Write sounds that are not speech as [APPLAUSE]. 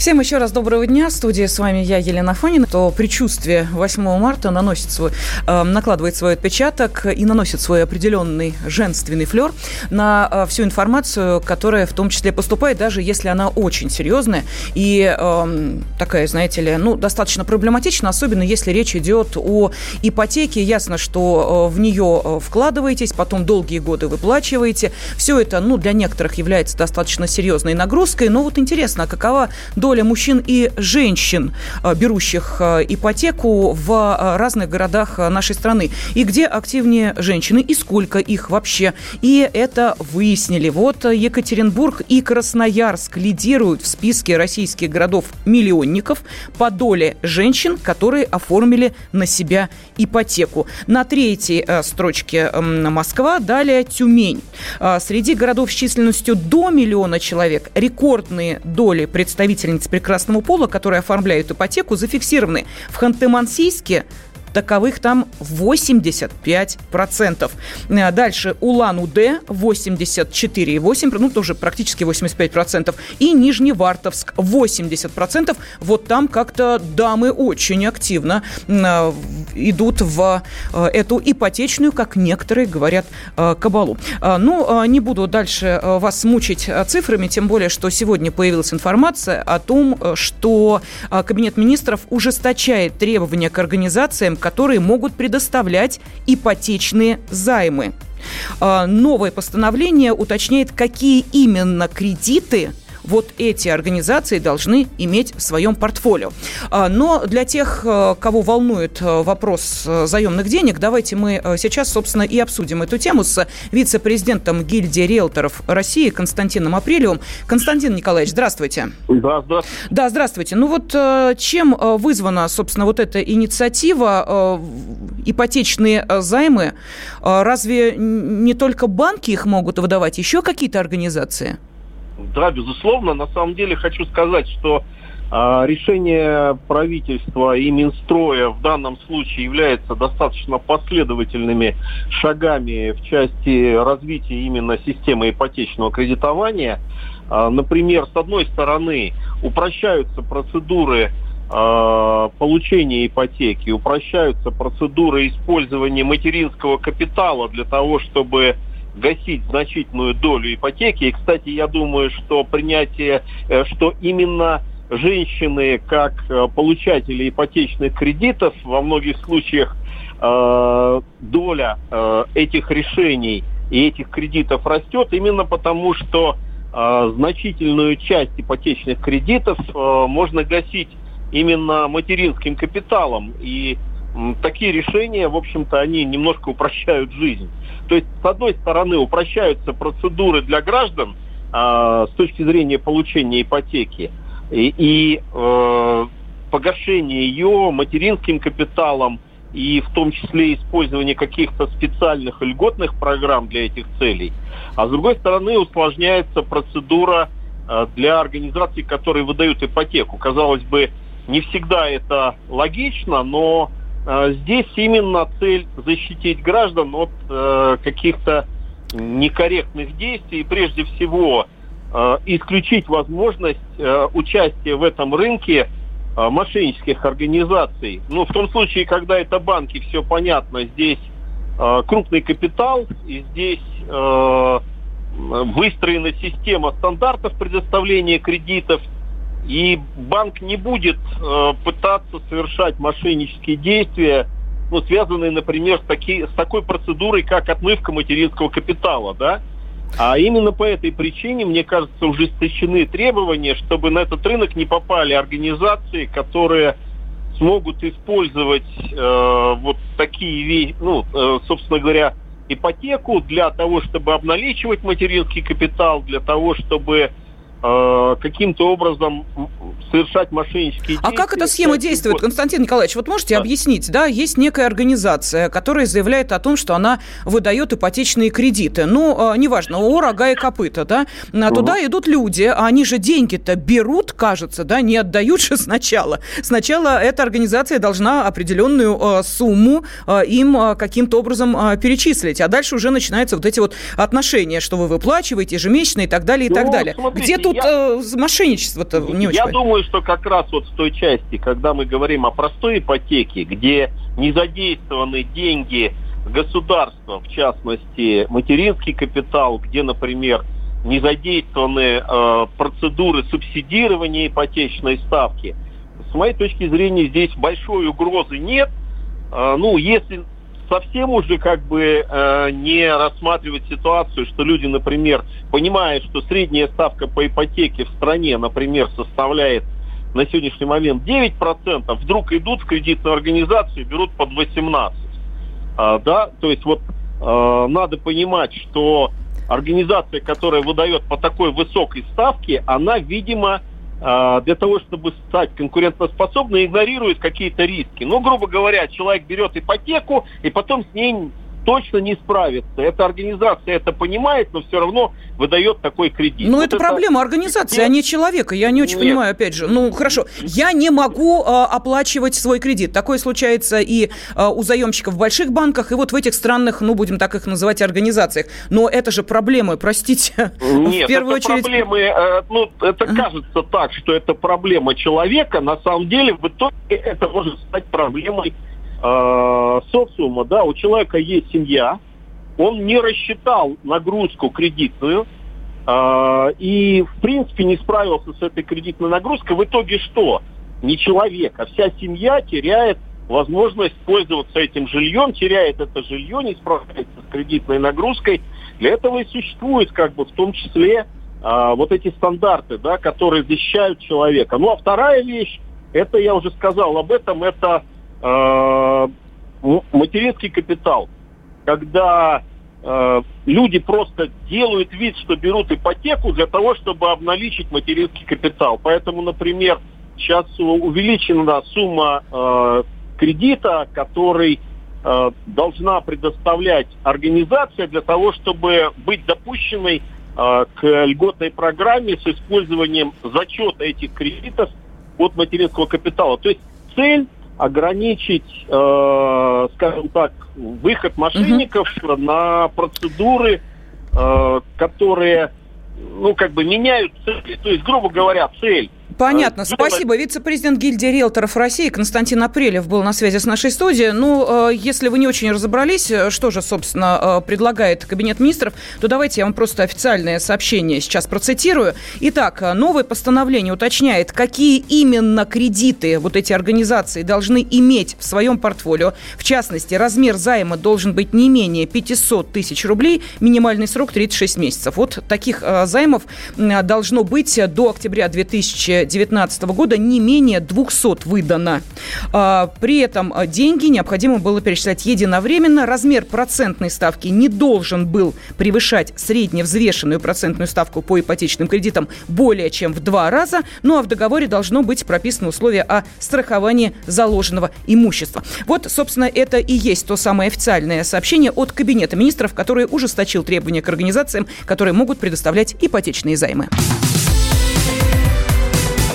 Всем еще раз доброго дня. В студии с вами я, Елена Фонина. То предчувствие 8 марта наносит свой, э, накладывает свой отпечаток и наносит свой определенный женственный флер на э, всю информацию, которая в том числе поступает, даже если она очень серьезная и э, такая, знаете ли, ну, достаточно проблематична, особенно если речь идет о ипотеке. Ясно, что э, в нее э, вкладываетесь, потом долгие годы выплачиваете. Все это, ну, для некоторых является достаточно серьезной нагрузкой. Но вот интересно, а какова доля доля мужчин и женщин, э, берущих э, ипотеку в э, разных городах нашей страны. И где активнее женщины, и сколько их вообще. И это выяснили. Вот Екатеринбург и Красноярск лидируют в списке российских городов-миллионников по доле женщин, которые оформили на себя ипотеку. На третьей строчке Москва, далее Тюмень. Среди городов с численностью до миллиона человек рекордные доли представительниц лиц прекрасного пола, которые оформляют ипотеку, зафиксированы в Ханты-Мансийске, таковых там 85%. Э, дальше Улан-Удэ 84,8%, ну тоже практически 85%. И Нижневартовск 80%. Вот там как-то дамы очень активно э, идут в э, эту ипотечную, как некоторые говорят, кабалу. Ну, не буду дальше вас мучить цифрами, тем более, что сегодня появилась информация о том, что Кабинет министров ужесточает требования к организациям, которые могут предоставлять ипотечные займы. А, новое постановление уточняет, какие именно кредиты вот эти организации должны иметь в своем портфолио. А, но для тех, э, кого волнует э, вопрос э, заемных денег, давайте мы сейчас, собственно, и обсудим эту тему с вице-президентом гильдии риэлторов России Константином Апрелевым. Константин Николаевич, здравствуйте. Да, здравствуйте. Да, здравствуйте. Ну вот чем вызвана, собственно, вот эта инициатива ипотечные займы? Разве не только банки их могут выдавать, еще какие-то организации? Да, безусловно. На самом деле хочу сказать, что э, решение правительства и Минстроя в данном случае является достаточно последовательными шагами в части развития именно системы ипотечного кредитования. Э, например, с одной стороны, упрощаются процедуры получения ипотеки, упрощаются процедуры использования материнского капитала для того, чтобы гасить значительную долю ипотеки. И, кстати, я думаю, что принятие, э, что именно женщины как э, получатели ипотечных кредитов во многих случаях э, доля этих решений и этих кредитов растет именно потому, что значительную часть ипотечных кредитов можно гасить именно материнским капиталом. И такие решения, в общем-то, они немножко упрощают жизнь. То есть, с одной стороны, упрощаются процедуры для граждан э, с точки зрения получения ипотеки и, и э, погашение ее материнским капиталом и в том числе использование каких-то специальных льготных программ для этих целей. А с другой стороны, усложняется процедура э, для организаций, которые выдают ипотеку. Казалось бы, не всегда это логично, но здесь именно цель защитить граждан от э, каких-то некорректных действий, прежде всего э, исключить возможность э, участия в этом рынке мошеннических организаций. Ну, в том случае, когда это банки, все понятно, здесь крупный капитал, и здесь э, выстроена система стандартов предоставления кредитов – и банк не будет э, пытаться совершать мошеннические действия, ну, связанные, например, с, таки, с такой процедурой, как отмывка материнского капитала, да? А именно по этой причине, мне кажется, ужесточены требования, чтобы на этот рынок не попали организации, которые смогут использовать э, вот такие ну, э, собственно говоря, ипотеку для того, чтобы обналичивать материнский капитал, для того, чтобы каким-то образом совершать мошеннические действия. А как эта схема действует. Константин Николаевич? Вот можете да. объяснить, да, есть некая организация, которая заявляет о том, что она выдает ипотечные кредиты. Ну, э, неважно, о, рога и копыта, да. Угу. Туда идут люди, а они же деньги-то берут, кажется, да, не отдают же сначала. Сначала эта организация должна определенную сумму им каким-то образом перечислить, а дальше уже начинаются вот эти вот отношения, что вы выплачиваете ежемесячно и так далее, и ну, так далее. Где тут я... э, мошенничество-то не очень Я понятно. думаю, что как раз вот в той части, когда мы говорим о простой ипотеке, где не задействованы деньги государства, в частности, материнский капитал, где, например, не задействованы э, процедуры субсидирования ипотечной ставки. С моей точки зрения, здесь большой угрозы нет. Э, ну, если совсем уже как бы э, не рассматривать ситуацию, что люди, например, понимают, что средняя ставка по ипотеке в стране, например, составляет на сегодняшний момент 9%, вдруг идут в кредитную организацию и берут под 18%. А, да, то есть вот э, надо понимать, что организация, которая выдает по такой высокой ставке, она, видимо, для того, чтобы стать конкурентоспособной, игнорирует какие-то риски. Ну, грубо говоря, человек берет ипотеку и потом с ней точно не справится. Эта организация это понимает, но все равно выдает такой кредит. Ну, вот это, это проблема организации, Нет. а не человека. Я не очень Нет. понимаю, опять же. Ну, хорошо, я не могу э, оплачивать свой кредит. Такое случается и э, у заемщиков в больших банках, и вот в этих странных, ну, будем так их называть, организациях. Но это же проблемы, простите. [LAUGHS] Нет, в первую это очередь... проблемы, э, ну, это uh-huh. кажется так, что это проблема человека. На самом деле, в итоге это может стать проблемой э, социума, да, у человека есть семья, он не рассчитал нагрузку кредитную э, и, в принципе, не справился с этой кредитной нагрузкой. В итоге что? Не человек, а вся семья теряет возможность пользоваться этим жильем, теряет это жилье, не справляется с кредитной нагрузкой. Для этого и существует, как бы, в том числе, э, вот эти стандарты, да, которые защищают человека. Ну, а вторая вещь, это я уже сказал об этом, это э, материнский капитал, когда э, люди просто делают вид, что берут ипотеку для того, чтобы обналичить материнский капитал. Поэтому, например, сейчас увеличена сумма э, кредита, который э, должна предоставлять организация для того, чтобы быть допущенной э, к льготной программе с использованием зачета этих кредитов от материнского капитала. То есть цель ограничить, э, скажем так, выход мошенников угу. на процедуры, э, которые, ну, как бы меняют цель. То есть, грубо говоря, цель Понятно. Спасибо. Вице-президент гильдии риэлторов России Константин Апрелев был на связи с нашей студией. Ну, э, если вы не очень разобрались, э, что же, собственно, э, предлагает Кабинет министров, то давайте я вам просто официальное сообщение сейчас процитирую. Итак, новое постановление уточняет, какие именно кредиты вот эти организации должны иметь в своем портфолио. В частности, размер займа должен быть не менее 500 тысяч рублей, минимальный срок 36 месяцев. Вот таких займов должно быть до октября 2000 2019 года не менее 200 выдано. А, при этом а, деньги необходимо было перечислять единовременно. Размер процентной ставки не должен был превышать средневзвешенную процентную ставку по ипотечным кредитам более чем в два раза. Ну а в договоре должно быть прописано условие о страховании заложенного имущества. Вот, собственно, это и есть то самое официальное сообщение от Кабинета министров, который ужесточил требования к организациям, которые могут предоставлять ипотечные займы.